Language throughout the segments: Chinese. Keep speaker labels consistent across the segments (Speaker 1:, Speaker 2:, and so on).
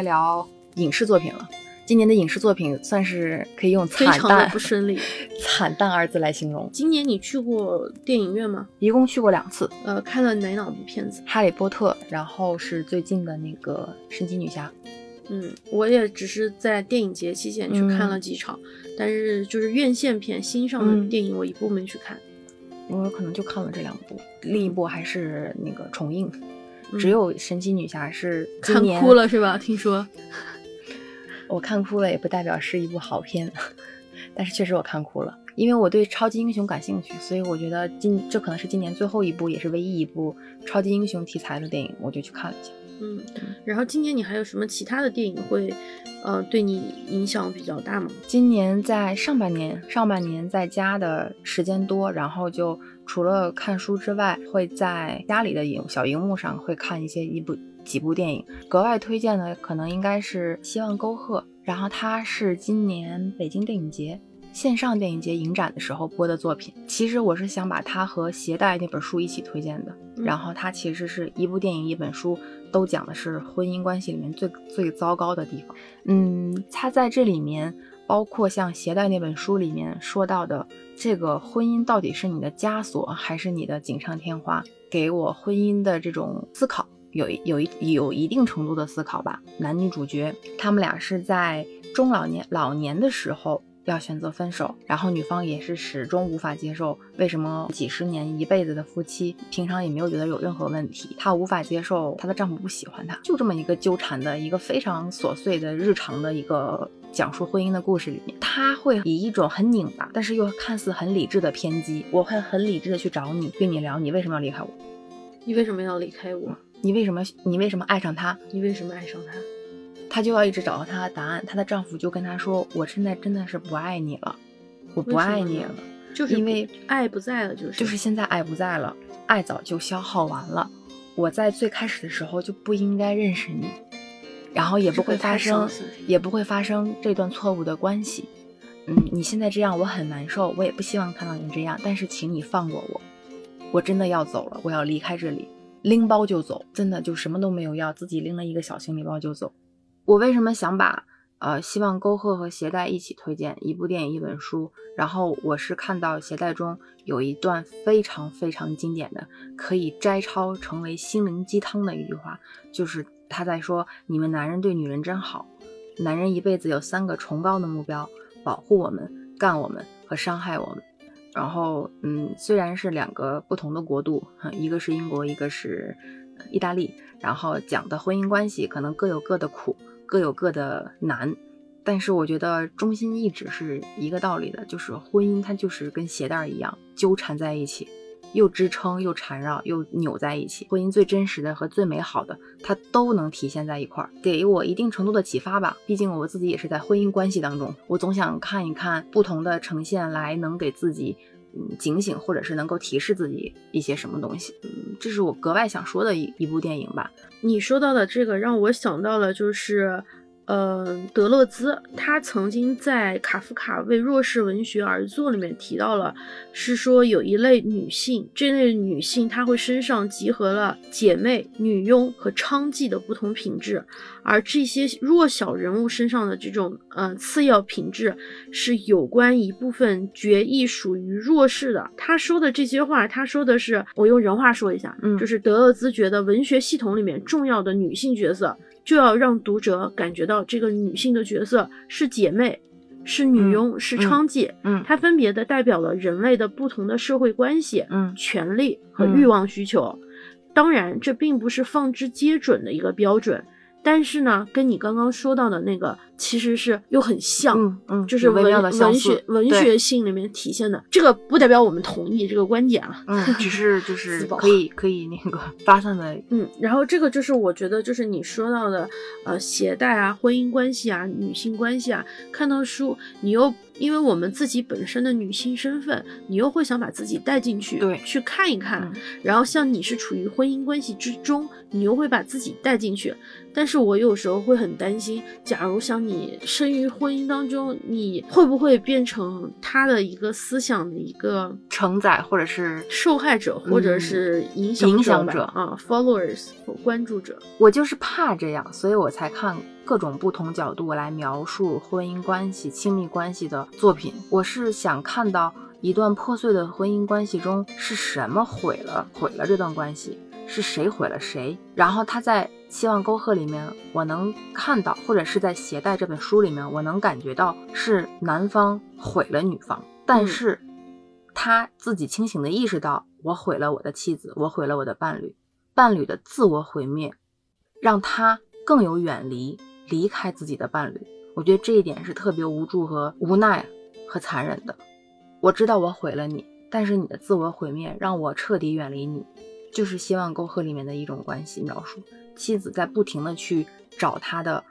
Speaker 1: 该聊影视作品了。今年的影视作品算是可以用
Speaker 2: 非
Speaker 1: 惨淡
Speaker 2: 常的不顺利。
Speaker 1: 惨淡二字来形容。
Speaker 2: 今年你去过电影院吗？
Speaker 1: 一共去过两次，《
Speaker 2: 呃，看了哪两部片子？
Speaker 1: 哈利波特》，然后是最近的那个《神奇女侠》。
Speaker 2: 嗯，我也只是在电影节期间去看了几场，但是就是院线片新上的
Speaker 1: 嗯
Speaker 2: 电影，我一部没去看。
Speaker 1: 我可能就看了这两部，另一部还是那个重映，
Speaker 2: 嗯
Speaker 1: 只有《神奇女侠》是今
Speaker 2: 看哭了是吧？听说。
Speaker 1: 我看哭了也不代表是一部好片，但是确实我看哭了，因为我对超级英雄感兴趣，所以我觉得今这可能是今年最后一部，也是唯一一部超级英雄题材的电影，我就去看了一下。
Speaker 2: 嗯，然后今年你还有什么其他的电影会，呃，对你影响比较大吗？
Speaker 1: 今年在上半年，上半年在家的时间多，然后就除了看书之外，会在家里的影小荧幕上会看一些一部几部电影。格外推荐的可能应该是《希望沟壑》，然后它是今年北京电影节线上电影节影展的时候播的作品。其实我是想把它和《携带》那本书一起推荐的。
Speaker 2: 嗯
Speaker 1: 然后它其实是一部电影一本书，都讲的是婚姻关系里面最最糟糕的地方。嗯，它在这里面包括像《携带》那本书里面说到的，这个婚姻到底是你的枷锁还是你的锦上添花，给我婚姻的这种思考。有一有一有一定程度的思考吧。男女主角他们俩是在中老年老年的时候要选择分手，然后女方也是始终无法接受，为什么几十年一辈子的夫妻，平常也没有觉得有任何问题，她无法接受她的丈夫不喜欢她，就这么一个纠缠的一个非常琐碎的日常的一个。讲述婚姻的故事里面，她会以一种很拧巴，但是又看似很理智的偏激，我会很理智的去找你，跟你聊你为什么要离开我，
Speaker 2: 你为什么要离开我？
Speaker 1: 你为什么你为什么爱上他，
Speaker 2: 你为什么爱上他？
Speaker 1: 她就要一直找到她的答案。她的丈夫就跟她说：“我现在真的是不爱你了，我不爱你了，
Speaker 2: 就是
Speaker 1: 因为
Speaker 2: 爱不在了，就是
Speaker 1: 就是现在爱不在了，爱早就消耗完了。我在最开始的时候就不应该认识你，然后也不会发生也不会发生这段错误的关系。嗯，你现在这样我很难受，我也不希望看到你这样，但是请你放过我，我真的要走了，我要离开这里，拎包就走，真的就什么都没有要，自己拎了一个小行李包就走。我为什么想把呃希望沟壑和携带一起推荐一部电影一本书？然后我是看到携带中有一段非常非常经典的，可以摘抄成为心灵鸡汤的一句话，就是他在说：你们男人对女人真好，男人一辈子有三个崇高的目标：保护我们、干我们和伤害我们。然后，嗯，虽然是两个不同的国度，一个是英国，一个是意大利，然后讲的婚姻关系可能各有各的苦，各有各的难，但是我觉得中心一直是一个道理的，就是婚姻它就是跟鞋带一样纠缠在一起，又支撑又缠绕又扭在一起。婚姻最真实的和最美好的，它都能体现在一块儿，给我一定程度的启发吧。毕竟我自己也是在婚姻关系当中，我总想看一看不同的呈现，来能给自己。警醒，或者是能够提示自己一些什么东西，嗯，这是我格外想说的一一部电影吧。
Speaker 2: 你说到的这个让我想到了，就是，呃，德勒兹他曾经在卡夫卡为弱势文学而作里面提到了，是说有一类女性，这类女性她会身上集合了姐妹、女佣和娼妓的不同品质，而这些弱小人物身上的这种呃次要品质，是有关一部分决议属于弱势的。他说的这些话，他说的是，我用人话说一下，
Speaker 1: 嗯
Speaker 2: 就是德勒兹觉得文学系统里面重要的女性角色，就要让读者感觉到这个女性的角色是姐妹。是女佣，是娼妓，
Speaker 1: 嗯
Speaker 2: 它分别的代表了人类的不同的社会关系、
Speaker 1: 嗯
Speaker 2: 权利和欲望需求。当然，这并不是放之皆准的一个标准，但是呢，跟你刚刚说到的那个其实是又很像，
Speaker 1: 嗯嗯，
Speaker 2: 就是文文学文学性里面体现的。这个不代表我们同意这个观点啊。
Speaker 1: 嗯，只是 就是可以可以那个 发散的，
Speaker 2: 嗯，然后这个就是我觉得就是你说到的，呃，携带啊、婚姻关系啊、女性关系啊，看到书，你又因为我们自己本身的女性身份，你又会想把自己带进去，
Speaker 1: 对
Speaker 2: 去看一看。
Speaker 1: 嗯
Speaker 2: 然后像你是处于婚姻关系之中，你又会把自己带进去。但是我有时候会很担心，假如像你生于婚姻当中，你会不会变成他的一个思想的一个
Speaker 1: 承载或者是
Speaker 2: 受害者，或者
Speaker 1: 嗯
Speaker 2: 是影响
Speaker 1: 影响者
Speaker 2: 啊，followers 或关注者。
Speaker 1: 我就是怕这样，所以我才看各种不同角度来描述婚姻关系、亲密关系的作品。我是想看到一段破碎的婚姻关系中是什么毁了毁了这段关系，是谁毁了谁。然后他在《希望沟壑》里面，我能看到，或者是在《携带》这本书里面，我能感觉到是男方毁了女方，但是他自己清醒的意识到，我毁了我的妻子，我毁了我的伴侣，伴侣的自我毁灭。让他更有远离，离开自己的伴侣。我觉得这一点是特别无助和无奈和残忍的。我知道我毁了你，但是你的自我毁灭让我彻底远离你，就是希望沟壑里面的一种关系描述。妻子在不停的去找他的，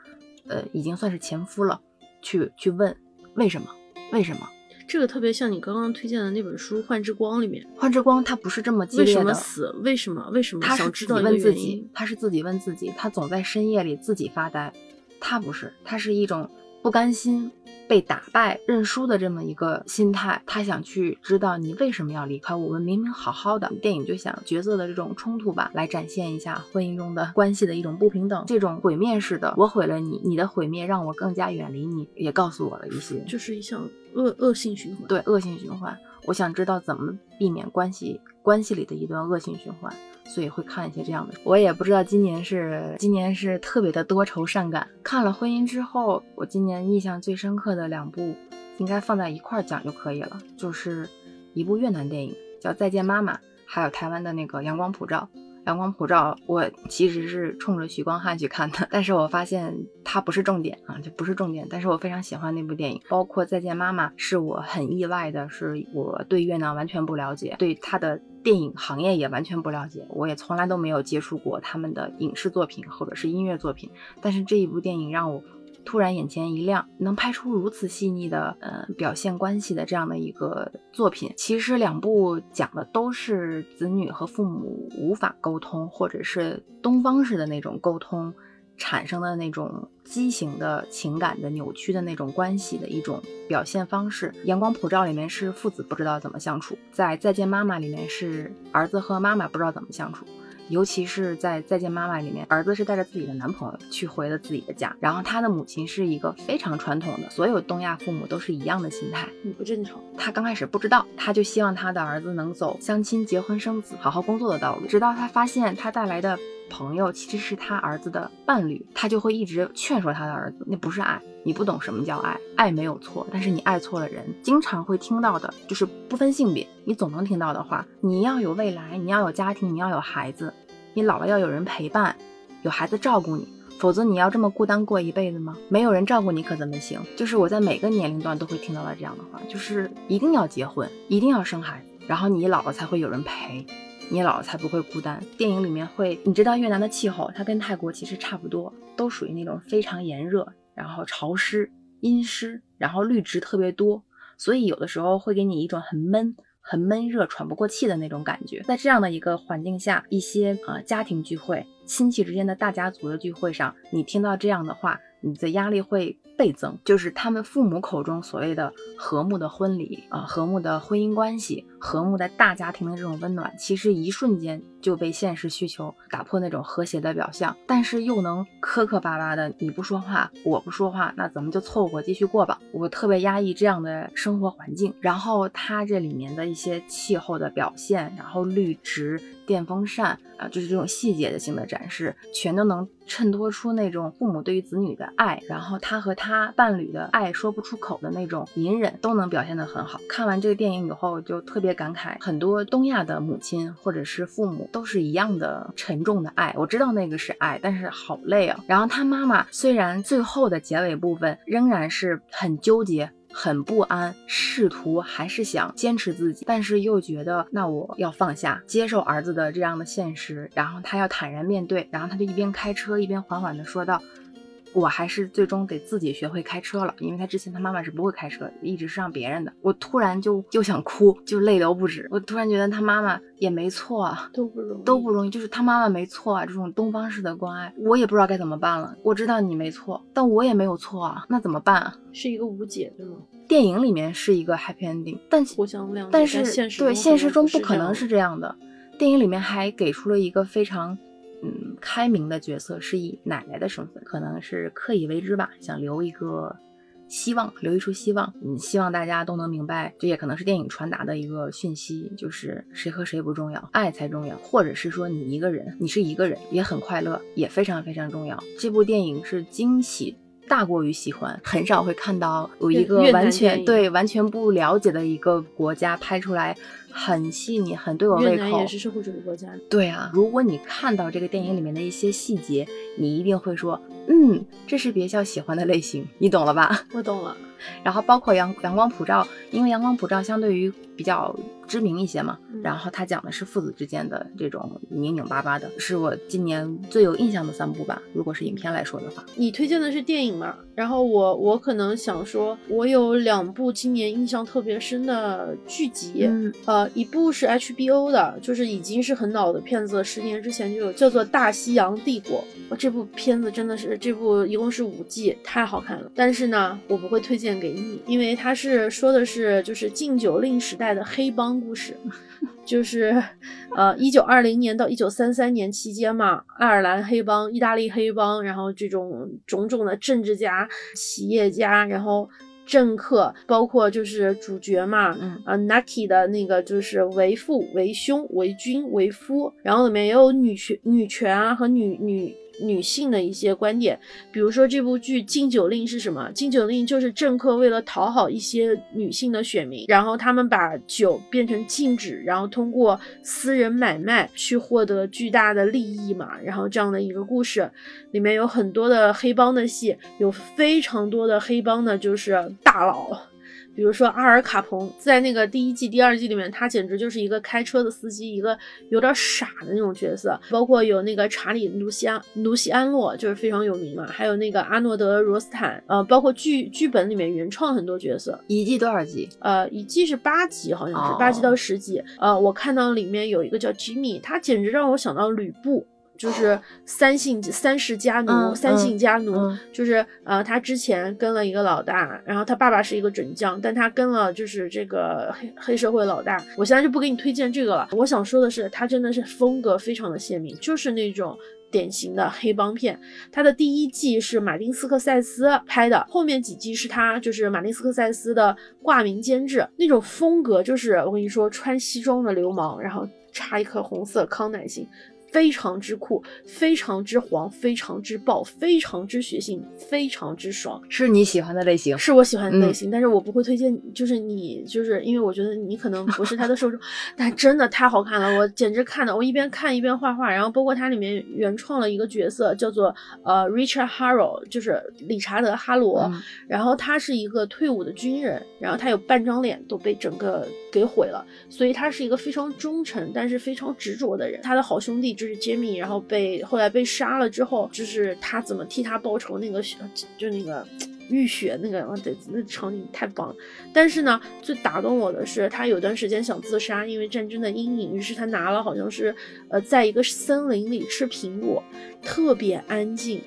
Speaker 1: 呃，已经算是前夫了，去去问为什么，为什么。
Speaker 2: 这个特别像你刚刚推荐的那本书《幻之光》里面，《
Speaker 1: 幻之光》它不是这么激烈的。
Speaker 2: 为什么死？为什么？为什么？
Speaker 1: 他是自己问自己，他是自己问自己，他总在深夜里自己发呆。他不是，他是一种不甘心。被打败、认输的这么一个心态，他想去知道你为什么要离开我们，明明好好的。电影就想角色的这种冲突吧，来展现一下婚姻中的关系的一种不平等，这种毁灭式的。我毁了你，你的毁灭让我更加远离你，也告诉我了一些，
Speaker 2: 就是一项恶恶性循环。
Speaker 1: 对，恶性循环。我想知道怎么避免关系关系里的一段恶性循环。所以会看一些这样的，我也不知道今年是今年是特别的多愁善感。看了婚姻之后，我今年印象最深刻的两部，应该放在一块讲就可以了，就是一部越南电影叫《再见妈妈》，还有台湾的那个《阳光普照》。阳光普照，我其实是冲着许光汉去看的，但是我发现他不是重点啊，就不是重点。但是我非常喜欢那部电影，包括《再见妈妈》，是我很意外的，是我对越南完全不了解，对他的电影行业也完全不了解，我也从来都没有接触过他们的影视作品或者是音乐作品。但是这一部电影让我。突然眼前一亮，能拍出如此细腻的呃表现关系的这样的一个作品。其实两部讲的都是子女和父母无法沟通，或者是东方式的那种沟通产生的那种畸形的情感的扭曲的那种关系的一种表现方式。阳光普照里面是父子不知道怎么相处，在再见妈妈里面是儿子和妈妈不知道怎么相处。尤其是在《再见妈妈》里面，儿子是带着自己的男朋友去回了自己的家，然后他的母亲是一个非常传统的，所有东亚父母都是一样的心态，
Speaker 2: 你不正常。
Speaker 1: 他刚开始不知道，他就希望他的儿子能走相亲、结婚、生子、好好工作的道路，直到他发现他带来的。朋友其实是他儿子的伴侣，他就会一直劝说他的儿子，那不是爱，你不懂什么叫爱，爱没有错，但是你爱错了人。经常会听到的就是不分性别，你总能听到的话，你要有未来，你要有家庭，你要有孩子，你老了要有人陪伴，有孩子照顾你，否则你要这么孤单过一辈子吗？没有人照顾你可怎么行？就是我在每个年龄段都会听到的这样的话，就是一定要结婚，一定要生孩子，然后你老了才会有人陪。你老了才不会孤单。电影里面会，你知道越南的气候，它跟泰国其实差不多，都属于那种非常炎热，然后潮湿、阴湿，然后绿植特别多，所以有的时候会给你一种很闷、很闷热、喘不过气的那种感觉。在这样的一个环境下，一些呃家庭聚会、亲戚之间的大家族的聚会上，你听到这样的话，你的压力会。倍增，就是他们父母口中所谓的和睦的婚礼啊，和睦的婚姻关系，和睦的大家庭的这种温暖，其实一瞬间就被现实需求打破那种和谐的表象，但是又能磕磕巴巴的，你不说话，我不说话，那咱们就凑合继续过吧。我特别压抑这样的生活环境，然后它这里面的一些气候的表现，然后绿植。电风扇啊，就是这种细节的性的展示，全都能衬托出那种父母对于子女的爱，然后他和他伴侣的爱说不出口的那种隐忍，都能表现得很好。看完这个电影以后，就特别感慨，很多东亚的母亲或者是父母都是一样的沉重的爱。我知道那个是爱，但是好累啊。然后他妈妈虽然最后的结尾部分仍然是很纠结。很不安，试图还是想坚持自己，但是又觉得那我要放下，接受儿子的这样的现实，然后他要坦然面对，然后他就一边开车一边缓缓的说道。我还是最终得自己学会开车了，因为他之前他妈妈是不会开车，一直是让别人的。我突然就就想哭，就泪流不止。我突然觉得他妈妈也没错啊，
Speaker 2: 都不容易，
Speaker 1: 都不容易。就是他妈妈没错啊，这种东方式的关爱，我也不知道该怎么办了。我知道你没错，但我也没有错啊，那怎么办啊？
Speaker 2: 是一个无解，对吗？
Speaker 1: 电影里面是一个 happy ending，但
Speaker 2: 互相谅解，
Speaker 1: 但是对现实中不可能
Speaker 2: 是
Speaker 1: 这样的。电影里面还给出了一个非常。嗯开明的角色是以奶奶的身份，可能是刻意为之吧，想留一个。希望留一处希望，嗯，希望大家都能明白，这也可能是电影传达的一个讯息，就是谁和谁不重要，爱才重要，或者是说你一个人，你是一个人也很快乐，也非常非常重要。这部电影是惊喜大过于喜欢，很少会看到有一个完全对完全不了解的一个国家拍出来。很细腻，很对我胃口。越
Speaker 2: 南也是社会主义国家。
Speaker 1: 对啊，如果你看到这个电影里面的一些细节，你一定会说，嗯，这是别校喜欢的类型，你懂了吧？
Speaker 2: 我懂了。
Speaker 1: 然后包括阳阳光普照，因为阳光普照相对于比较知名一些嘛，然后他讲的是父子之间的这种拧拧巴巴的，是我今年最有印象的三部吧。如果是影片来说的话，
Speaker 2: 你推荐的是电影嘛？然后我我可能想说，我有两部今年印象特别深的剧集，呃，一部是 HBO 的，就是已经是很老的片子，十年之前就有，叫做《大西洋帝国》。这部片子真的是，这部一共是五季，太好看了。但是呢，我不会推荐。给你，因为它是说的是就是禁酒令时代的黑帮故事，就是呃一九二零年到一九三三年期间嘛，爱尔兰黑帮、意大利黑帮，然后这种种种的政治家、企业家，然后政客，包括就是主角嘛，啊 Nucky 的那个就是为父、为兄、为君、为夫，然后里面也有女权、女权啊和女女。女性的一些观点，比如说这部剧《禁酒令》是什么？禁酒令就是政客为了讨好一些女性的选民，然后他们把酒变成禁止，然后通过私人买卖去获得巨大的利益嘛。然后这样的一个故事，里面有很多的黑帮的戏，有非常多的黑帮的就是大佬。比如说阿尔卡彭，在那个第一季、第二季里面，他简直就是一个开车的司机，一个有点傻的那种角色。包括有那个查理·卢西安、卢西安洛，就是非常有名嘛。还有那个阿诺德·罗斯坦，呃，包括剧剧本里面原创很多角色。
Speaker 1: 一季多少集？
Speaker 2: 呃，一季是八集，好像是八集到十集。呃，我看到里面有一个叫吉米，他简直让我想到吕布。就是三姓三世家奴，三姓家奴，就是呃，他之前跟了一个老大，然后他爸爸是一个准将，但他跟了就是这个黑黑社会老大。我现在就不给你推荐这个了。我想说的是，他真的是风格非常的鲜明，就是那种典型的黑帮片。他的第一季是马丁斯科塞斯拍的，后面几季是他就是马丁斯科塞斯的挂名监制，那种风格就是我跟你说，穿西装的流氓，然后插一颗红色康乃馨。非常之酷，非常之黄，非常之爆，非常之血性，非常之爽，
Speaker 1: 是你喜欢的类型，
Speaker 2: 是我喜欢的类型，但是我不会推荐，就是你，就是因为我觉得你可能不是他的受众，但真的太好看了，我简直看的，我一边看一边画画，然后包括它里面原创了一个角色叫做呃 Richard Harrow，就是理查德哈罗，然后他是一个退伍的军人，然后他有半张脸都被整个给毁了，所以他是一个非常忠诚但是非常执着的人，他的好兄弟。就是杰米，然后被后来被杀了之后，就是他怎么替他报仇那个，就那个浴血那个，那场景太棒了。但是呢，最打动我的是他有段时间想自杀，因为战争的阴影，于是他拿了好像是呃，在一个森林里吃苹果，特别安静，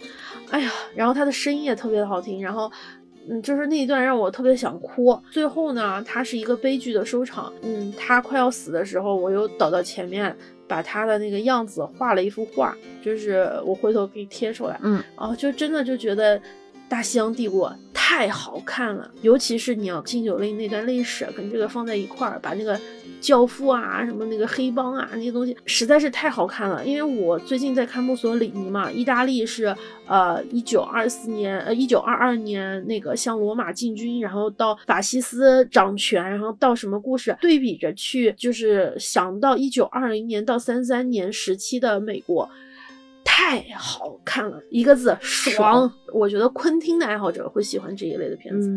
Speaker 2: 哎呀，然后他的声音也特别的好听，然后嗯，就是那一段让我特别想哭。最后呢，他是一个悲剧的收场，嗯，他快要死的时候，我又倒到前面。把他的那个样子画了一幅画，就是我回头给你贴出来。
Speaker 1: 嗯，
Speaker 2: 哦，就真的就觉得《大西洋帝国》太好看了，尤其是你要禁酒令那段历史跟这个放在一块儿，把那个。教父啊，什么那个黑帮啊，那些东西实在是太好看了。因为我最近在看墨索里尼嘛，意大利是呃一九二四年呃一九二二年那个向罗马进军，然后到法西斯掌权，然后到什么故事对比着去，就是想到一九二零年到三三年时期的美国，太好看了，一个字爽。我觉得昆汀的爱好者会喜欢这一类的片子。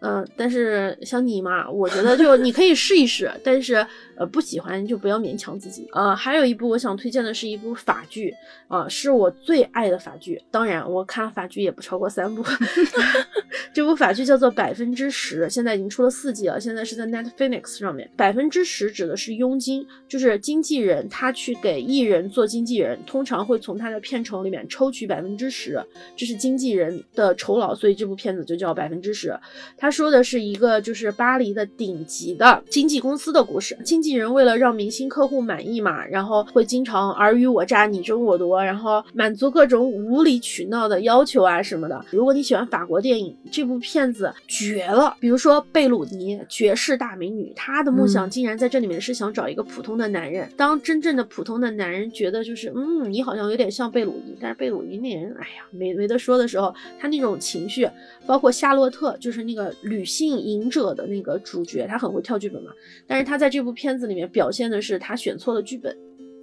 Speaker 2: 嗯，但是像你嘛，我觉得就你可以试一试，但是呃不喜欢就不要勉强自己。呃，还有一部我想推荐的是一部法剧，啊，是我最爱的法剧。当然，我看法剧也不超过三部，这部法剧叫做《百分之十》，现在已经出了四季了，现在是在 Netflix 上面。百分之十指的是佣金，就是经纪人他去给艺人做经纪人，通常会从他的片酬里面抽取百分之十，这是经纪人的酬劳，所以这部片子就叫百分之十。他说的是一个就是巴黎的顶级的经纪公司的故事，经纪人为了让明星客户满意嘛，然后会经常尔虞我诈、你争我夺，然后满足各种无理取闹的要求啊什么的。如果你喜欢法国电影，这部片子绝了。比如说贝鲁尼，绝世大美女，她的梦想竟然在这里面是想找一个普通的男人。当真正的普通的男人觉得就是嗯，你好像有点像贝鲁尼，但是贝鲁尼那人，哎呀，没没得说的时候，他那种情绪，包括夏洛特，就是那个女性隐者的那个主角，她很会跳剧本嘛。但是她在这部片子里面表现的是她选错了剧本。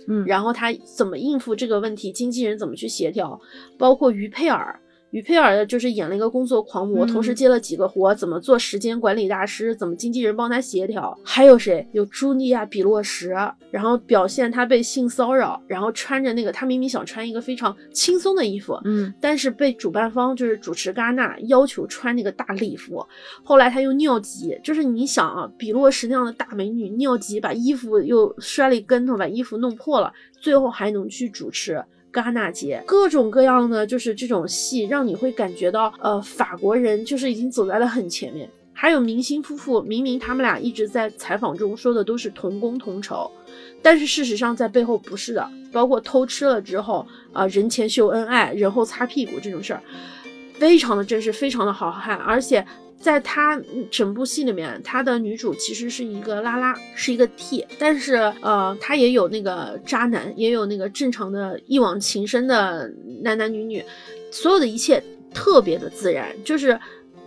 Speaker 1: 嗯，
Speaker 2: 然后他怎么应付这个问题？经纪人怎么去协调？包括于佩尔。于佩尔就是演了一个工作狂魔，同时接了几个活，怎么做时间管理大师，怎么经纪人帮他协调？还有谁？有茱莉亚·比洛什，然后表现他被性骚扰，然后穿着那个他明明想穿一个非常轻松的衣服，
Speaker 1: 嗯，
Speaker 2: 但是被主办方就是主持戛纳要求穿那个大礼服。后来他又尿急，就是你想啊，比洛什那样的大美女尿急，把衣服又摔了一跟头，把衣服弄破了，最后还能去主持。戛纳节，各种各样的就是这种戏，让你会感觉到，呃，法国人就是已经走在了很前面。还有明星夫妇，明明他们俩一直在采访中说的都是同工同酬，但是事实上在背后不是的。包括偷吃了之后，啊，人前秀恩爱，人后擦屁股这种事儿，非常的真实，非常的好看，而且。在他整部戏里面，他的女主其实是一个拉拉，是一个 T，但是呃，他也有那个渣男，也有那个正常的一往情深的男男女女，所有的一切特别的自然，就是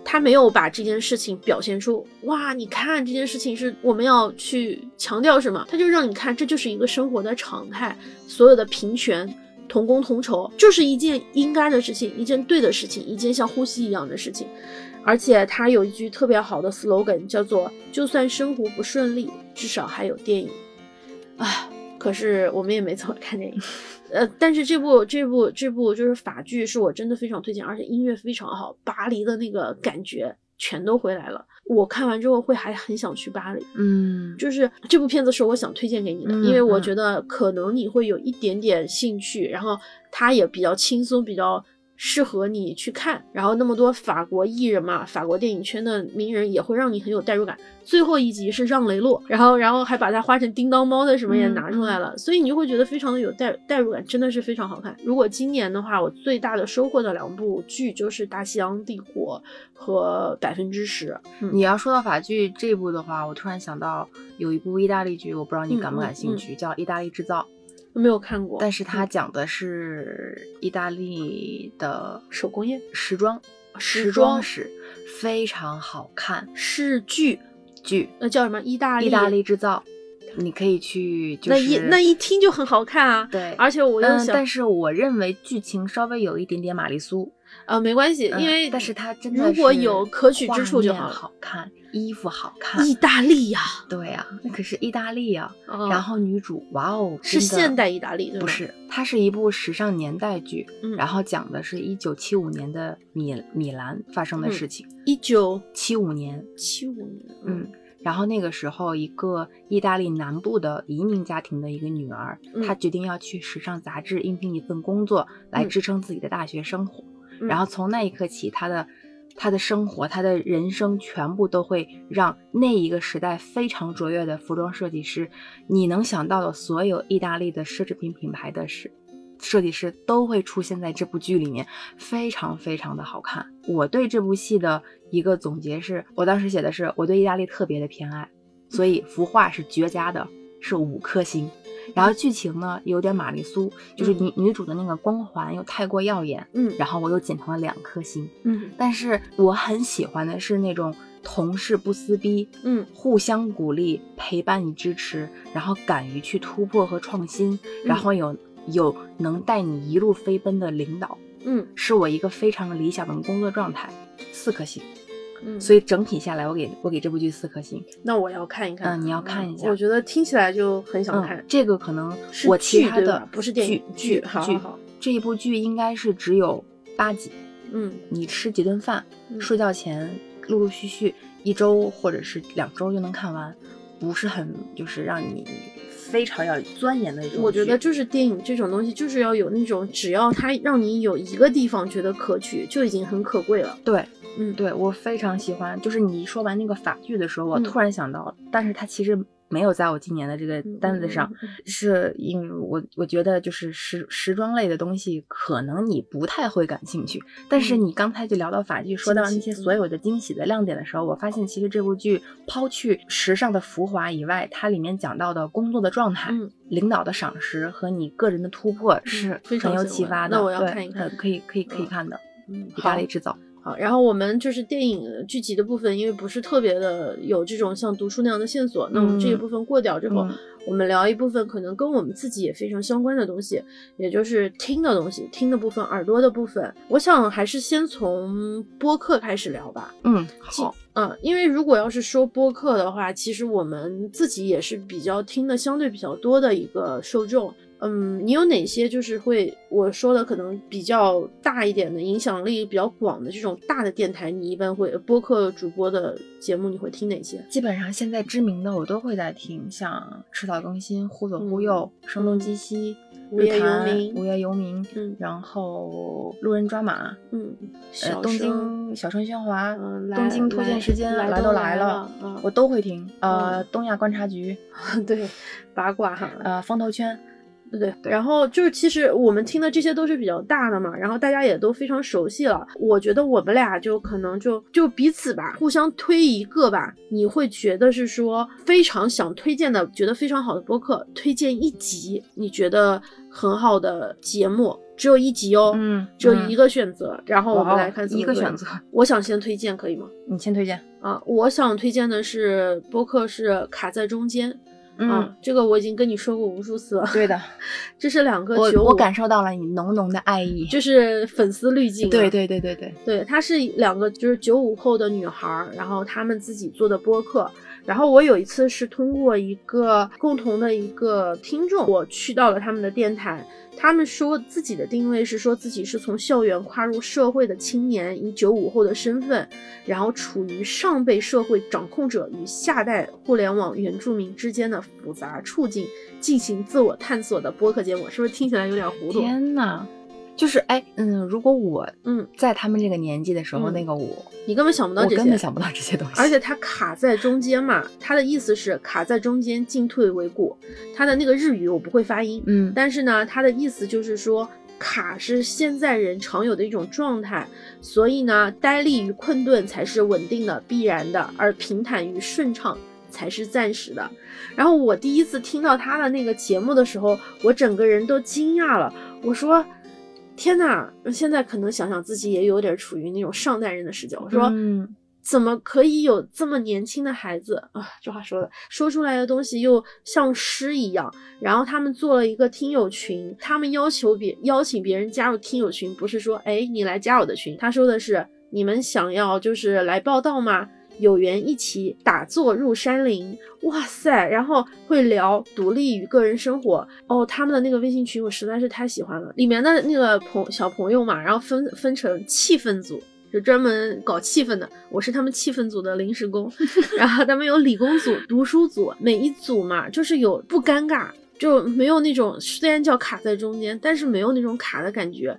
Speaker 2: 他没有把这件事情表现出哇，你看这件事情是我们要去强调什么，他就让你看这就是一个生活的常态，所有的平权、同工同酬就是一件应该的事情，一件对的事情，一件像呼吸一样的事情。而且他有一句特别好的 slogan，叫做“就算生活不顺利，至少还有电影”。啊，可是我们也没怎么看电影。呃，但是这部这部这部就是法剧，是我真的非常推荐，而且音乐非常好，巴黎的那个感觉全都回来了。我看完之后会还很想去巴黎。
Speaker 1: 嗯，
Speaker 2: 就是这部片子是我想推荐给你的，因为我觉得可能你会有一点点兴趣，然后它也比较轻松，比较。适合你去看，然后那么多法国艺人嘛，法国电影圈的名人也会让你很有代入感。最后一集是让雷洛，然后然后还把他画成叮当猫的什么也拿出来了，所以你就会觉得非常的有代代入感，真的是非常好看。如果今年的话，我最大的收获的两部剧就是《大西洋帝国》和《百分之十》。
Speaker 1: 你要说到法剧这部的话，我突然想到有一部意大利剧，我不知道你感不感兴趣，叫《意大利制造》。
Speaker 2: 没有看过，
Speaker 1: 但是它讲的是意大利的
Speaker 2: 手工业
Speaker 1: 时装，
Speaker 2: 时
Speaker 1: 装史非常好看，
Speaker 2: 是剧
Speaker 1: 剧，
Speaker 2: 那叫什么？意大利
Speaker 1: 意大利制造，你可以去，
Speaker 2: 那一那一听就很好看啊。
Speaker 1: 对，
Speaker 2: 而且我又想，
Speaker 1: 但是我认为剧情稍微有一点点玛丽苏。
Speaker 2: 啊，没关系，因为
Speaker 1: 但是它真的
Speaker 2: 如果有可取之处就好，
Speaker 1: 好看，衣服好看，
Speaker 2: 意大利呀，
Speaker 1: 对呀，那可是意大利呀。然后女主，哇哦，
Speaker 2: 是现代意大利，
Speaker 1: 不是，它是一部时尚年代剧，然后讲的是一九七五年的米米兰发生的事情。
Speaker 2: 一九
Speaker 1: 七五年，
Speaker 2: 七五年，
Speaker 1: 嗯，然后那个时候，一个意大利南部的移民家庭的一个女儿，她决定要去时尚杂志应聘一份工作，来支撑自己的大学生活。然后从那一刻起，他的他的生活，他的人生全部都会让那一个时代非常卓越的服装设计师，你能想到的所有意大利的奢侈品品牌的设设计师都会出现在这部剧里面，非常非常的好看。我对这部戏的一个总结是，我当时写的是我对意大利特别的偏爱，所以服化是绝佳的，是五颗星。然后剧情呢有点玛丽苏，就是女女主的那个光环又太过耀眼，
Speaker 2: 嗯，
Speaker 1: 然后我又减成了两颗星，
Speaker 2: 嗯，
Speaker 1: 但是我很喜欢的是那种同事不撕逼，
Speaker 2: 嗯，
Speaker 1: 互相鼓励、陪伴与支持，然后敢于去突破和创新，然后有有能带你一路飞奔的领导，
Speaker 2: 嗯，
Speaker 1: 是我一个非常理想的工作状态，四颗星。
Speaker 2: 嗯，
Speaker 1: 所以整体下来，我给我给这部剧四颗星。
Speaker 2: 那我要看一看，
Speaker 1: 嗯，你要看一下。
Speaker 2: 我觉得听起来就很想看。
Speaker 1: 这个可能我其他的
Speaker 2: 不是电影
Speaker 1: 剧剧剧，这一部剧应该是只有八集，
Speaker 2: 嗯
Speaker 1: 你吃几顿饭，
Speaker 2: 嗯
Speaker 1: 睡觉前陆陆续续一周或者是两周就能看完，不是很就是让你非常要钻研的一种。
Speaker 2: 我觉得就是电影这种东西，就是要有那种只要它让你有一个地方觉得可取，就已经很可贵了。
Speaker 1: 对
Speaker 2: 嗯，
Speaker 1: 对，我非常喜欢。就是你说完那个法剧的时候，我
Speaker 2: 嗯
Speaker 1: 突然想到了，但是它其实没有在我今年的这个
Speaker 2: 嗯
Speaker 1: 单子上，是因为我我觉得就是时时装类的东西，可能你不太会感兴趣。但是
Speaker 2: 嗯
Speaker 1: 你刚才就聊到法剧，说到那些所有的惊喜的亮点的时候，我发现其实这部剧抛去时尚的浮华以外，它里面讲到的工作的状态。
Speaker 2: 嗯
Speaker 1: 领导的赏识和你个人的突破是
Speaker 2: 非常
Speaker 1: 很有启发的，
Speaker 2: 那我要
Speaker 1: 对
Speaker 2: 看一看
Speaker 1: 呃可以可以 可以
Speaker 2: 嗯
Speaker 1: 看的。
Speaker 2: 嗯，
Speaker 1: 意
Speaker 2: 好
Speaker 1: 大利制造，
Speaker 2: 好，然后我们就是电影剧集的部分，因为不是特别的有这种像读书那样的线索，那我们这一
Speaker 1: 嗯
Speaker 2: 部分过掉之后，
Speaker 1: 嗯
Speaker 2: 我们聊一部分可能跟我们自己也非常相关的东西，也就是听的东西，听的部分，耳朵的部分。我想还是先从播客开始聊吧。
Speaker 1: 嗯，好，
Speaker 2: 嗯，因为如果要是说播客的话，其实我们自己也是比较听的相对比较多的一个受众。嗯，你有哪些就是会我说的可能比较大一点的影响力比较广的这种大的电台，你一般会播客主播的节目你会听哪些？
Speaker 1: 基本上现在知名的我都会在听，像迟早更新、忽左忽右、声东击西、
Speaker 2: 无业游民
Speaker 1: 无业游民，
Speaker 2: 嗯
Speaker 1: 然后路人抓马，
Speaker 2: 嗯，
Speaker 1: 呃，
Speaker 2: 小
Speaker 1: 东
Speaker 2: 声
Speaker 1: 京小声喧哗，
Speaker 2: 嗯来
Speaker 1: 东京突现时间
Speaker 2: 来
Speaker 1: 来都
Speaker 2: 都来了
Speaker 1: 我都会听。呃，
Speaker 2: 嗯
Speaker 1: 东亚观察局，
Speaker 2: 对八卦哈，
Speaker 1: 呃，风投圈，
Speaker 2: 对对，然后就是其实我们听的这些都是比较大的嘛，然后大家也都非常熟悉了。我觉得我们俩就可能就就彼此吧，互相推一个吧。你会觉得是说非常想推荐的，觉得非常好的播客，推荐一集你觉得很好的节目，只有一集哦，
Speaker 1: 嗯嗯
Speaker 2: 只有一个选择。然后我们来看怎么
Speaker 1: 一个选择，
Speaker 2: 我想先推荐，可以吗？
Speaker 1: 你先推荐。
Speaker 2: 啊，我想推荐的是播客是卡在中间。
Speaker 1: 嗯
Speaker 2: 啊，，这个我已经跟你说过无数次了。
Speaker 1: 对的，
Speaker 2: 这是两个
Speaker 1: 我我感受到了你浓浓的爱意。
Speaker 2: 就是粉丝滤镜、啊。
Speaker 1: 对对对对对，
Speaker 2: 对，她是两个就是九五后的女孩儿，然后她们自己做的播客。然后我有一次是通过一个共同的一个听众，我去到了他们的电台。他们说自己的定位是说自己是从校园跨入社会的青年，以九五后的身份，然后处于上辈社会掌控者与下代互联网原住民之间的复杂处境，进行自我探索的播客节目。是不是听起来有点糊涂？
Speaker 1: 天呐，就是哎，嗯，如果我
Speaker 2: 嗯，
Speaker 1: 在他们这个年纪的时候，
Speaker 2: 嗯
Speaker 1: 那个我，
Speaker 2: 你根本想不到这些，
Speaker 1: 我根本想不到这些东西。
Speaker 2: 而且它卡在中间嘛，它的意思是卡在中间，进退维谷。它的那个日语我不会发音，
Speaker 1: 嗯，
Speaker 2: 但是呢，它的意思就是说，卡是现在人常有的一种状态，所以呢，呆立与困顿才是稳定的、必然的，而平坦与顺畅才是暂时的。然后我第一次听到他的那个节目的时候，我整个人都惊讶了，我说。天呐，现在可能想想自己也有点处于那种上代人的视角。我说，
Speaker 1: 嗯
Speaker 2: 怎么可以有这么年轻的孩子啊？这话说的，说出来的东西又像诗一样。然后他们做了一个听友群，他们要求别邀请别人加入听友群，不是说哎你来加我的群，他说的是你们想要就是来报道吗？有缘一起打坐入山林，哇塞！然后会聊独立与个人生活哦。他们的那个微信群我实在是太喜欢了，里面的那个朋小朋友嘛，然后分分成气氛组，就专门搞气氛的，我是他们气氛组的临时工。然后他们有理工组、读书组，每一组嘛就是有不尴尬，就没有那种虽然叫卡在中间，但是没有那种卡的感觉。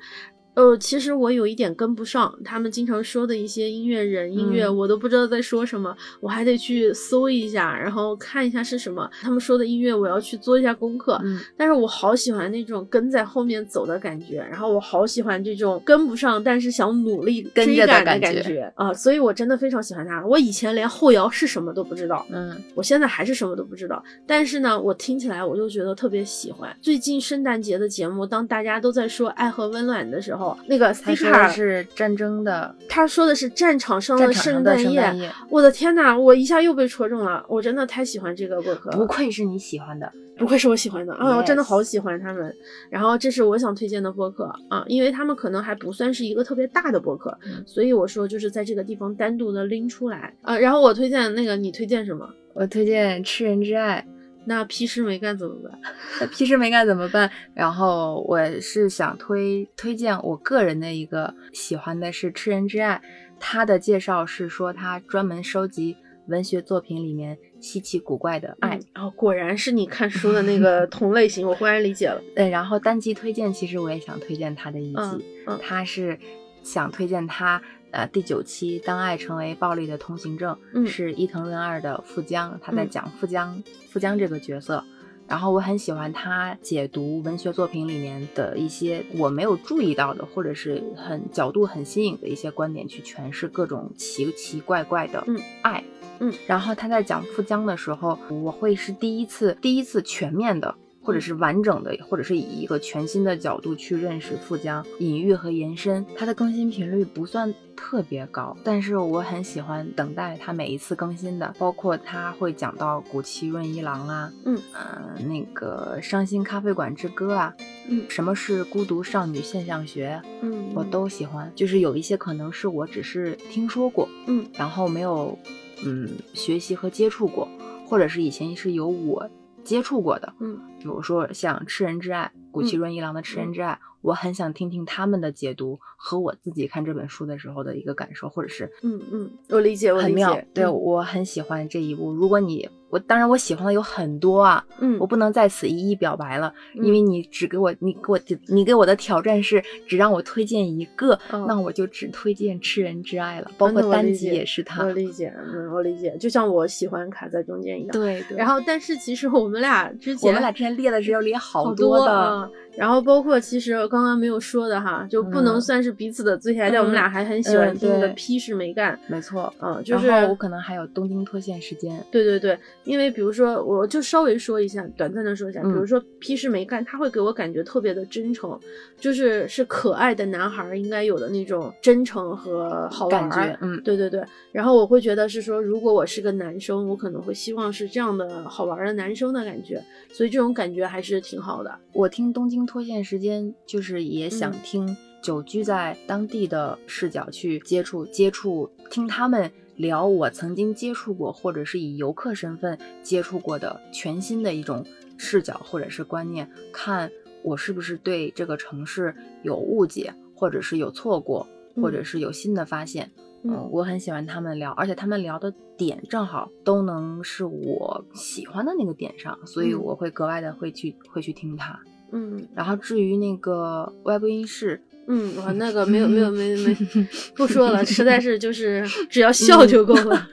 Speaker 2: 呃，其实我有一点跟不上他们经常说的一些音乐人、音乐，
Speaker 1: 嗯
Speaker 2: 我都不知道在说什么，我还得去搜一下，然后看一下是什么。他们说的音乐，我要去做一下功课。
Speaker 1: 嗯
Speaker 2: 但是我好喜欢那种跟在后面走的感觉，然后我好喜欢这种跟不上但是想努力
Speaker 1: 跟着的感觉
Speaker 2: 啊、所以我真的非常喜欢他。我以前连后摇是什么都不知道，
Speaker 1: 嗯
Speaker 2: 我现在还是什么都不知道，但是呢，我听起来我就觉得特别喜欢。最近圣诞节的节目，当大家都在说爱和温暖的时候，那个
Speaker 1: 他
Speaker 2: C
Speaker 1: 说
Speaker 2: 卡
Speaker 1: 的是战争的
Speaker 2: 他说的是战场上的圣诞夜，
Speaker 1: 圣诞夜，
Speaker 2: 我的天呐，我一下又被戳中了，我真的太喜欢这个播客，
Speaker 1: 不愧是你喜欢的。
Speaker 2: 不愧是我喜欢的啊！我真的好喜欢他们。然后这是我想推荐的播客啊，因为他们可能还不算是一个特别大的播客，
Speaker 1: 嗯
Speaker 2: 所以我说就是在这个地方单独的拎出来啊。然后我推荐那个，你推荐什么？
Speaker 1: 我推荐《吃人之爱》，
Speaker 2: 那屁事没干怎么办？
Speaker 1: 那 屁事没干怎么办？然后我是想推推荐我个人的一个喜欢的是《吃人之爱》，他的介绍是说他专门收集文学作品里面稀奇古怪的爱。
Speaker 2: 哦，果然是你看书的那个 同类型，我忽然理解了。
Speaker 1: 对，然后单集推荐，其实我也想推荐他的一集，
Speaker 2: 嗯，
Speaker 1: 他是想推荐他。呃，第九期《当爱成为暴力的通行证》是伊藤润二的富江，他在讲富江富江这个角色。然后我很喜欢他解读文学作品里面的一些我没有注意到的，或者是很角度很新颖的一些观点，去诠释各种奇奇怪怪的爱。
Speaker 2: 嗯，
Speaker 1: 然后他在讲富江的时候，我会是第一次第一次全面的。或者是完整的，或者是以一个全新的角度去认识富江，隐喻和延伸。它的更新频率不算特别高，但是我很喜欢等待它每一次更新的，包括它会讲到古崎润一郎啊，
Speaker 2: 嗯
Speaker 1: 呃那个伤心咖啡馆之歌啊，
Speaker 2: 嗯，
Speaker 1: 什么是孤独少女现象学，
Speaker 2: 嗯，
Speaker 1: 我都喜欢。就是有一些可能是我只是听说过，
Speaker 2: 嗯，
Speaker 1: 然后没有嗯学习和接触过，或者是以前是由我。接触过的，
Speaker 2: 嗯，
Speaker 1: 比如说像《吃人之爱》，谷崎润一郎的《吃人之爱》，我很想听听他们的解读和我自己看这本书的时候的一个感受，或者是，
Speaker 2: 嗯嗯，我理解，我
Speaker 1: 很妙，对我很喜欢这一部。如果你我当然我喜欢的有很多啊，
Speaker 2: 嗯，
Speaker 1: 我不能在此一一表白了，因为你只给我你给我你给我的挑战是只让我推荐一个，那我就只推荐《吃人之爱》了，包括单集也是他。
Speaker 2: 我理解，嗯，我理解，就像我喜欢卡在中间一样。
Speaker 1: 对对。
Speaker 2: 然后，但是其实我们俩之前
Speaker 1: 我们俩之前列的是要列好
Speaker 2: 多
Speaker 1: 的，
Speaker 2: 然后包括其实刚刚没有说的哈，就不能算是彼此的最爱，但我们俩还很喜欢听的批示没干，
Speaker 1: 没错，
Speaker 2: 嗯，就是
Speaker 1: 我可能还有东京脱线时间，
Speaker 2: 对对对，因为比如说。我就稍微说一下，短暂的说一下，比如说批示没干，他会给我感觉特别的真诚，就是是可爱的男孩应该有的那种真诚和好玩。
Speaker 1: 感觉，嗯，
Speaker 2: 对对对。然后我会觉得是说，如果我是个男生，我可能会希望是这样的好玩的男生的感觉，所以这种感觉还是挺好的。
Speaker 1: 我听东京脱线时间，就是也想听久居在当地的视角去接触接触，听他们。聊我曾经接触过，或者是以游客身份接触过的全新的一种视角或者是观念，看我是不是对这个城市有误解，或者是有错过，或者是有新的发现。
Speaker 2: 嗯，
Speaker 1: 我很喜欢他们聊，而且他们聊的点正好都能是我喜欢的那个点上，所以我会格外的会去会去听他。
Speaker 2: 嗯，
Speaker 1: 然后至于那个外部音室。
Speaker 2: 嗯，我那个没有没有没没 不说了，实在是就是只要笑就够了。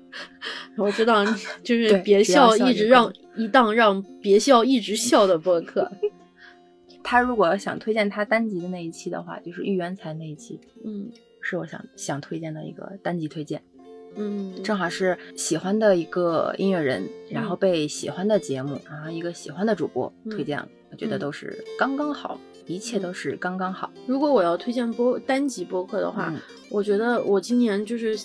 Speaker 2: 我知道，就是别笑，一直让一档让别笑一直笑的播客。
Speaker 1: 他如果想推荐他单集的那一期的话，就是玉渊才那一期，
Speaker 2: 嗯，
Speaker 1: 是我想想推荐的一个单集推荐。
Speaker 2: 嗯，
Speaker 1: 正好是喜欢的一个音乐人，然后被喜欢的节目，然后一个喜欢的主播推荐了，我觉得都是刚刚好。一切都是刚刚好。
Speaker 2: 如果我要推荐播单集播客的话，我觉得我今年就是。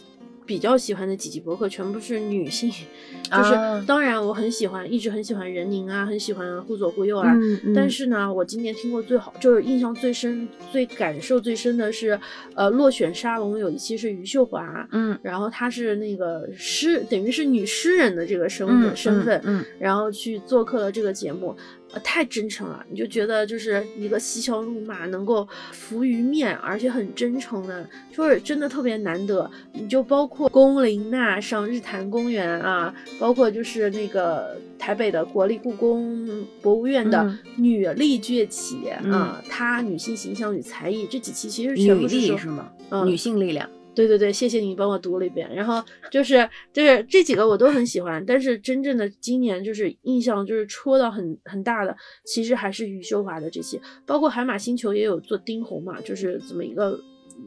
Speaker 2: 比较喜欢的几集博客全部是女性，就是当然我很喜欢，一直很喜欢任宁啊，很喜欢忽左忽右啊。但是呢，我今年听过最好，就是印象最深、最感受最深的是，呃，落选沙龙有一期是余秀华，
Speaker 1: 嗯，
Speaker 2: 然后她是那个诗，等于是女诗人的这个身份身份，
Speaker 1: 嗯，
Speaker 2: 然后去做客了这个节目。呃，太真诚了，你就觉得就是一个嬉笑怒骂能够浮于面，而且很真诚的，就是真的特别难得。你就包括龚琳娜上日坛公园啊，包括就是那个台北的国立故宫博物院的女力崛起啊，她女性形象与才艺这几期其实全部
Speaker 1: 是是吗？女性力量。
Speaker 2: 对对对，谢谢你帮我读了一遍。然后就是就是这几个我都很喜欢，但是真正的今年就是印象就是戳到很很大的，其实还是余秀华的这些，包括海马星球也有做丁红嘛，就是这么一个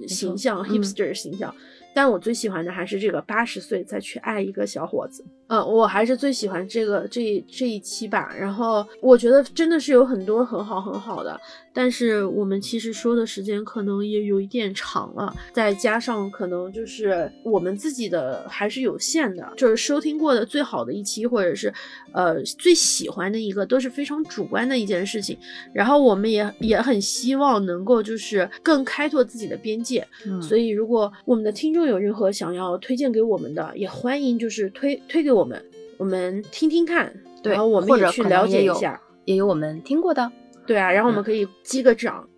Speaker 2: 形象，hipster 形象。但我最喜欢的还是这个八十岁再去爱一个小伙子。嗯，我还是最喜欢这个这这一期吧。然后我觉得真的是有很多很好很好的，但是我们其实说的时间可能也有一点长了，再加上可能就是我们自己的还是有限的，就是收听过的最好的一期或者是呃最喜欢的一个都是非常主观的一件事情。然后我们也也很希望能够就是更开拓自己的边界。所以如果我们的听众有任何想要推荐给我们的，也欢迎就是推推给。我们，我们听听看，
Speaker 1: 对，
Speaker 2: 然后我们也去了解一下。
Speaker 1: 也有我们听过的。
Speaker 2: 对啊，然后我们
Speaker 1: 嗯
Speaker 2: 可以击个掌。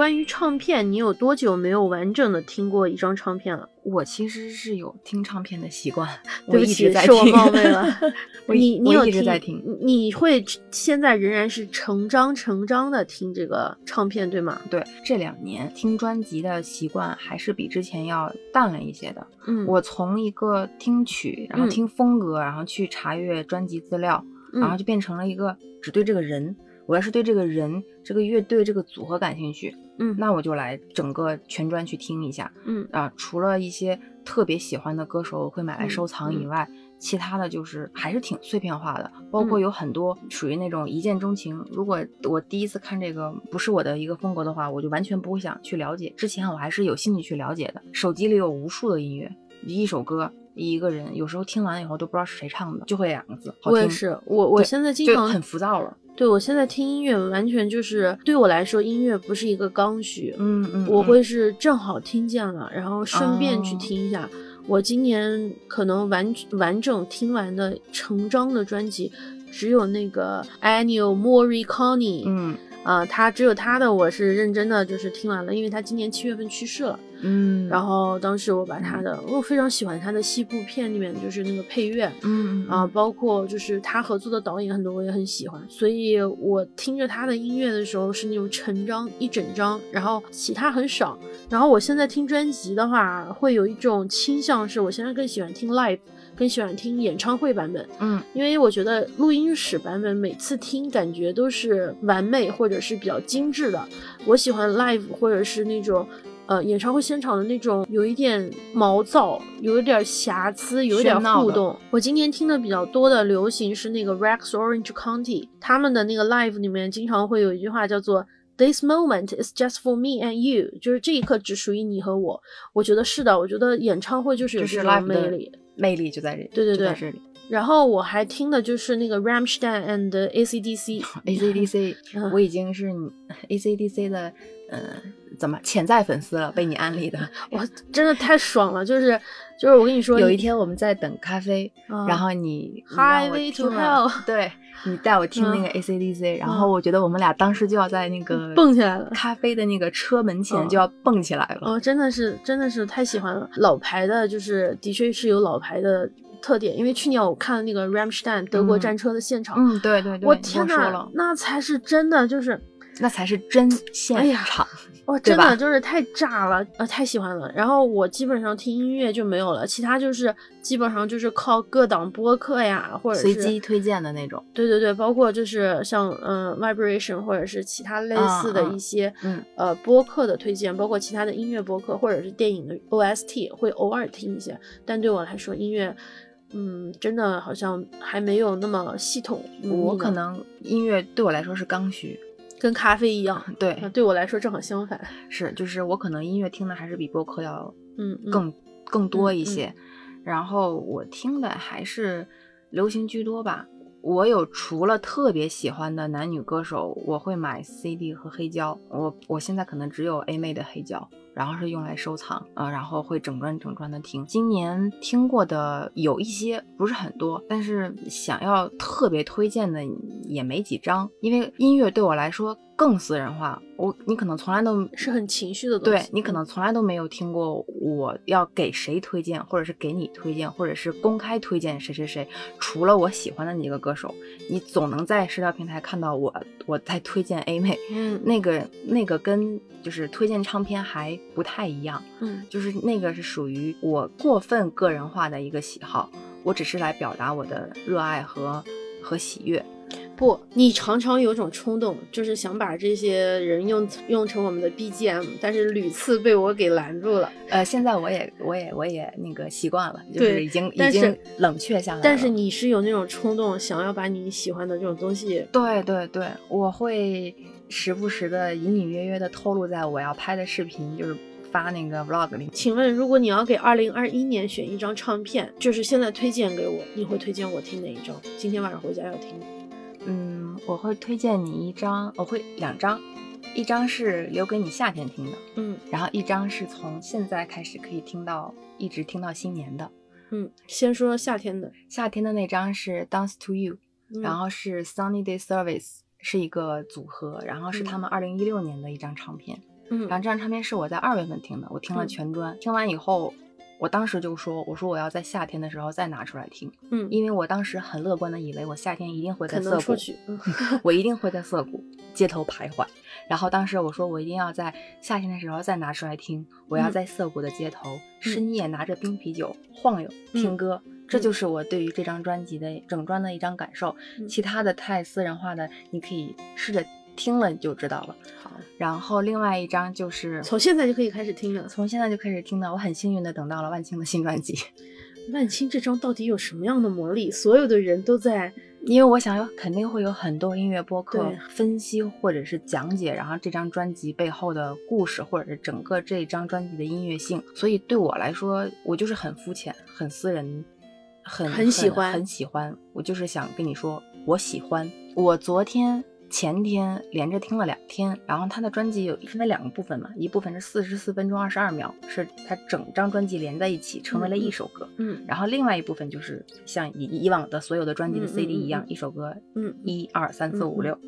Speaker 2: 关于唱片，你有多久没有完整的听过一张唱片了？
Speaker 1: 我其实是有听唱片的习惯，我
Speaker 2: 对不起，
Speaker 1: 一直在
Speaker 2: 是我
Speaker 1: 听
Speaker 2: 冒昧了。你你有
Speaker 1: 我一直在听。
Speaker 2: 你你会现在仍然是成张成张的听这个唱片，对吗？
Speaker 1: 对，这两年听专辑的习惯还是比之前要淡了一些的。
Speaker 2: 嗯，
Speaker 1: 我从一个听曲，然后
Speaker 2: 嗯
Speaker 1: 听风格，然后去查阅专辑资料，然后
Speaker 2: 嗯
Speaker 1: 就变成了一个只对这个人。我要是对这个人、这个乐队、这个组合感兴趣，
Speaker 2: 嗯
Speaker 1: 那我就来整个全专去听一下。
Speaker 2: 嗯
Speaker 1: 啊，除了一些特别喜欢的歌手我会买来
Speaker 2: 嗯
Speaker 1: 收藏以
Speaker 2: 嗯
Speaker 1: 外，其他的就是还是挺碎片化的，包括
Speaker 2: 嗯
Speaker 1: 有很多属于那种一见钟情。如果我第一次看这个不是我的一个风格的话，我就完全不会想去了解。之前我还是有兴趣去了解的。手机里有无数的音乐，一首歌。一个人有时候听完以后都不知道是谁唱的，就会两个字。
Speaker 2: 我也是，我我现在经常
Speaker 1: 很浮躁了。
Speaker 2: 对我现在听音乐，完全就是对我来说，音乐不是一个刚需。
Speaker 1: 嗯嗯，嗯
Speaker 2: 我会是正好听见了，然后顺便去
Speaker 1: 哦
Speaker 2: 听一下。我今年可能完完整听完的成章的专辑，只有那个 Ennio Morricone，
Speaker 1: 嗯
Speaker 2: 啊、他只有他的我是认真的，就是听完了，因为他今年七月份去世了。
Speaker 1: 嗯，
Speaker 2: 然后当时我把他的，我非常喜欢他的西部片里面就是那个配乐，
Speaker 1: 嗯
Speaker 2: 啊，包括就是他合作的导演很多我也很喜欢，所以我听着他的音乐的时候是那种成章一整张，然后其他很少。然后我现在听专辑的话，会有一种倾向是我现在更喜欢听 live，更喜欢听演唱会版本，
Speaker 1: 嗯
Speaker 2: 因为我觉得录音室版本每次听感觉都是完美或者是比较精致的。我喜欢 live 或者是那种。呃，演唱会现场的那种有一点毛躁，有一点瑕疵，有一点互动。我今年听的比较多的流行是那个 Rex Orange County，他们的那个 live 里面经常会有一句话叫做 “This moment is just for me and you”，就是这一刻只属于你和我。我觉得是的，我觉得演唱会就是有
Speaker 1: 就是
Speaker 2: 这种魅力。
Speaker 1: 魅力就在这里，
Speaker 2: 对对对
Speaker 1: 就在这里。
Speaker 2: 然后我还听的就是那个 Ramstein and ACDC。
Speaker 1: ACDC，
Speaker 2: 嗯
Speaker 1: 我已经是你 ACDC 的，呃，怎么潜在粉丝了？被你安利的。
Speaker 2: 我，真的太爽了！就是就是我跟你说，
Speaker 1: 有一天我们在等咖啡，
Speaker 2: 啊
Speaker 1: 然后你
Speaker 2: Highway to Hell
Speaker 1: 对 你带我听那个 ACDC，、然后我觉得我们俩当时就要在那个
Speaker 2: 蹦起来了
Speaker 1: 咖啡的那个车门前
Speaker 2: 嗯
Speaker 1: 就要蹦起来了。
Speaker 2: 哦，真的是真的是太喜欢了。老牌的，就是的确是有老牌的特点，因为去年我看了那个 Ramstein 德国
Speaker 1: 嗯
Speaker 2: 战车的现场，
Speaker 1: 嗯，对对对，
Speaker 2: 我天呐
Speaker 1: 我说了，，
Speaker 2: 那才是真的，就是
Speaker 1: 那才是真现场。
Speaker 2: 哇，真的就是太炸了，呃，太喜欢了。然后我基本上听音乐就没有了，其他就是基本上就是靠各档播客呀，或者
Speaker 1: 随机推荐的那种。
Speaker 2: 对对对，包括就是像嗯、呃 Vibration 或者是其他类似的一些、
Speaker 1: 嗯
Speaker 2: 呃播客的推荐，包括其他的音乐播客或者是电影的 OST 会偶尔听一些，但对我来说音乐。嗯，真的好像还没有那么系统。嗯
Speaker 1: 我可能音乐对我来说是刚需，
Speaker 2: 跟咖啡一样，
Speaker 1: 对，
Speaker 2: 啊对我来说正好相反。
Speaker 1: 是就是我可能音乐听的还是比播客要
Speaker 2: 嗯，嗯
Speaker 1: 更、更多一
Speaker 2: 嗯
Speaker 1: 些，然后我听的还是流行居多吧。我有除了特别喜欢的男女歌手，我会买 CD 和黑胶。我我现在可能只有 A 妹的黑胶，然后是用来收藏啊、呃然后会整专整专的听。今年听过的有一些，不是很多，但是想要特别推荐的也没几张，因为音乐对我来说更私人化。我你可能从来都
Speaker 2: 是很情绪的东西。
Speaker 1: 对你可
Speaker 2: 嗯
Speaker 1: 能从来都没有听过我要给谁推荐，或者是给你推荐，或者是公开推荐谁谁谁。除了我喜欢的那几个歌手，你总能在社交平台看到我我在推荐 A 妹。
Speaker 2: 嗯
Speaker 1: 那个那个跟就是推荐唱片还不太一样，
Speaker 2: 嗯
Speaker 1: 就是那个是属于我过分个人化的一个喜好，我只是来表达我的热爱和和喜悦。
Speaker 2: 不，你常常有种冲动，就是想把这些人用用成我们的 BGM，但是屡次被我给拦住了。
Speaker 1: 呃，现在我也我也我也那个习惯了，就是已经已经冷却下来了。
Speaker 2: 但是你是有那种冲动，想要把你喜欢的这种东西，
Speaker 1: 对对对，我会时不时的隐隐约约的透露在我要拍的视频，就是发那个 vlog 里。
Speaker 2: 请问，如果你要给二零二一年选一张唱片，就是现在推荐给我，你会推荐我听哪一张？今天晚上回家要听。
Speaker 1: 嗯，我会推荐你一张，我会两张，一张是留给你夏天听的，
Speaker 2: 嗯
Speaker 1: 然后一张是从现在开始可以听到一直听到新年的。
Speaker 2: 嗯，先说夏天的，
Speaker 1: 夏天的那张是 Dance to You，、
Speaker 2: 嗯
Speaker 1: 然后是 Sunny Day Service，是一个组合，然后是他们二零一六年的一张唱片。
Speaker 2: 嗯
Speaker 1: 然后这张唱片是我在二月份听的，我听了
Speaker 2: 嗯
Speaker 1: 全专，听完以后，我当时就说，我说我要在夏天的时候再拿出来听，
Speaker 2: 嗯，
Speaker 1: 因为我当时很乐观的以为我夏天一定会在涩谷，我一定会在涩谷街头徘徊。然后当时我说我一定要在夏天的时候再拿出来听，我要
Speaker 2: 嗯
Speaker 1: 在涩谷的街头、深夜拿着冰啤酒晃悠听
Speaker 2: 嗯
Speaker 1: 歌。这就是我对于这张专辑的整专的一张感受，
Speaker 2: 嗯
Speaker 1: 其他的太私人化的，你可以试着听了你就知道了。
Speaker 2: 好，
Speaker 1: 然后另外一张就是
Speaker 2: 从现在就可以开始听了。
Speaker 1: 从现在就开始听的，我很幸运的等到了万青的新专辑，
Speaker 2: 万青这张到底有什么样的魔力？所有的人都在，
Speaker 1: 因为我想有肯定会有很多音乐播客分析或者是讲解，然后这张专辑背后的故事，或者是整个这张专辑的音乐性，所以对我来说，我就是很肤浅、很私人。很
Speaker 2: 很喜欢
Speaker 1: 很喜欢。我就是想跟你说，我喜欢。我昨天、前天连着听了两天，然后他的专辑有分为两个部分嘛，一部分是四十四分钟二十二秒，是他整张专辑连在一起成为了一首歌。
Speaker 2: 嗯
Speaker 1: 然后另外一部分就是像以以往的所有的专辑的 CD
Speaker 2: 嗯
Speaker 1: 一样，
Speaker 2: 嗯
Speaker 1: 一首歌
Speaker 2: 嗯，
Speaker 1: 一二三四五六。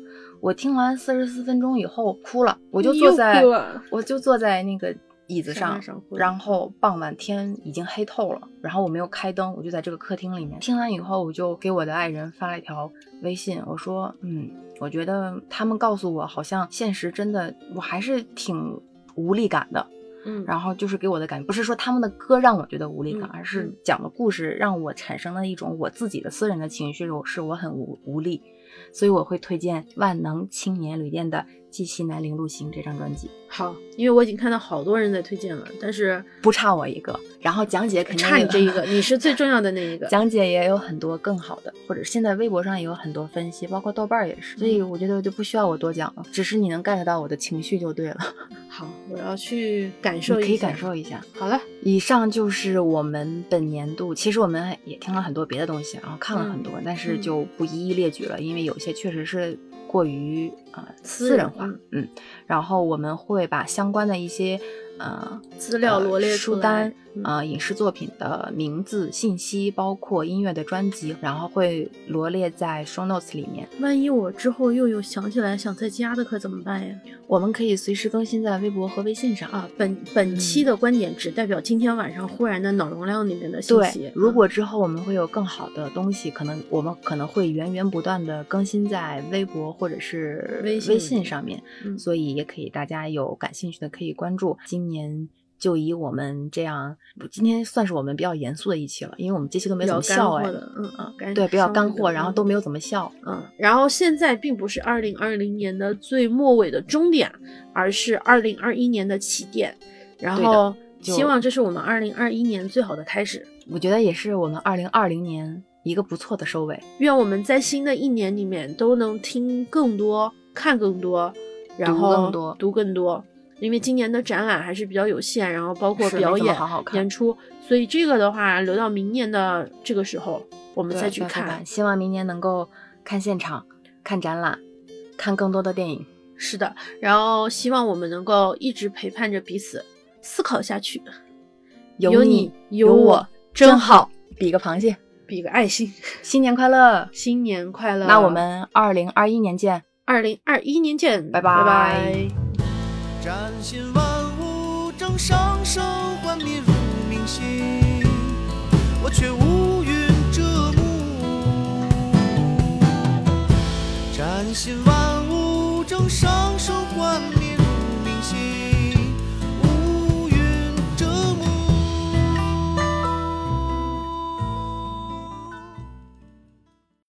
Speaker 1: 我听完四十四分钟以后哭了，我就坐在我就坐在那个椅子上然后傍晚天已经黑透了，然后我没有开灯，我就在这个客厅里面听完以后，我就给我的爱人发了一条微信，我说，嗯，我觉得他们告诉我，好像现实真的我还是挺无力感的。
Speaker 2: 嗯，
Speaker 1: 然后就是给我的感觉，不是说他们的歌让我觉得无力感，
Speaker 2: 嗯
Speaker 1: 而是
Speaker 2: 嗯
Speaker 1: 讲的故事让我产生了一种我自己的私人的情绪，我是我很无无力，所以我会推荐万能青年旅店的《寄西南零路行》这张专辑，
Speaker 2: 好，因为我已经看到好多人在推荐了，但是
Speaker 1: 不差我一个。然后讲解肯定有
Speaker 2: 差你这一个，你是最重要的那一个。
Speaker 1: 讲解也有很多更好的，或者现在微博上也有很多分析，包括豆瓣儿也是，所以我觉得就不需要我多讲了，只是你能 get 到我的情绪就对了，
Speaker 2: 好，我要去感受一下，
Speaker 1: 可以感。受一下。
Speaker 2: 好了，
Speaker 1: 以上就是我们本年度，其实我们也听了很多别的东西，然后看了很多，但是
Speaker 2: 嗯
Speaker 1: 就不一一列举了，因为有些确实是过于啊、呃
Speaker 2: 私人
Speaker 1: 化
Speaker 2: 嗯，
Speaker 1: 嗯，然后我们会把相关的一些呃
Speaker 2: 资料罗列
Speaker 1: 书单呃影视作品的名字、信息，包括音乐的专辑，然后会罗列在 show notes 里面。
Speaker 2: 万一我之后又有想起来想在家的可怎么办呀？
Speaker 1: 我们可以随时更新在微博和微信上
Speaker 2: 啊，本本期的观点只代表今天晚上忽然的脑容量里面的信息
Speaker 1: 对。，如果
Speaker 2: 嗯
Speaker 1: 之后我们会有更好的东西，可能我们可能会源源不断的更新在微博或者是
Speaker 2: 微信
Speaker 1: 微信上面，
Speaker 2: 嗯
Speaker 1: 所以也可以大家有感兴趣的可以关注。今年就以我们这样，今天算是我们比较严肃的一期了，因为我们这期都没怎么笑哎，
Speaker 2: 嗯嗯，干
Speaker 1: 对，比较干货，然后都没有怎么笑。
Speaker 2: 嗯，然后现在并不是二零二零年的最末尾的终点，而是二零二一年的起点。然后希望这是我们二零二一年最好的开始。
Speaker 1: 我觉得也是我们二零二零年一个不错的收尾。
Speaker 2: 愿我们在新的一年里面都能听更多、看更多，然后
Speaker 1: 更多
Speaker 2: 读更多。因为今年的展览还是比较有限，然后包括表演、
Speaker 1: 好好看
Speaker 2: 演出，所以这个的话留到明年的这个时候我们再去看。。
Speaker 1: 希望明年能够看现场、看展览、看更多的电影。
Speaker 2: 是的，然后希望我们能够一直陪伴着彼此思考下去。有
Speaker 1: 你
Speaker 2: 你有我
Speaker 1: 我
Speaker 2: 真
Speaker 1: 真好，比个螃蟹。
Speaker 2: 比个爱心，
Speaker 1: 新年快乐！
Speaker 2: 新年快乐！
Speaker 1: 那我们二零二一年见。
Speaker 2: 二零二一年见，
Speaker 1: 拜
Speaker 2: 拜
Speaker 1: 拜
Speaker 2: 拜
Speaker 3: 崭新万物正上升，幻灭如明星，我却乌云遮目。崭新万物正上升。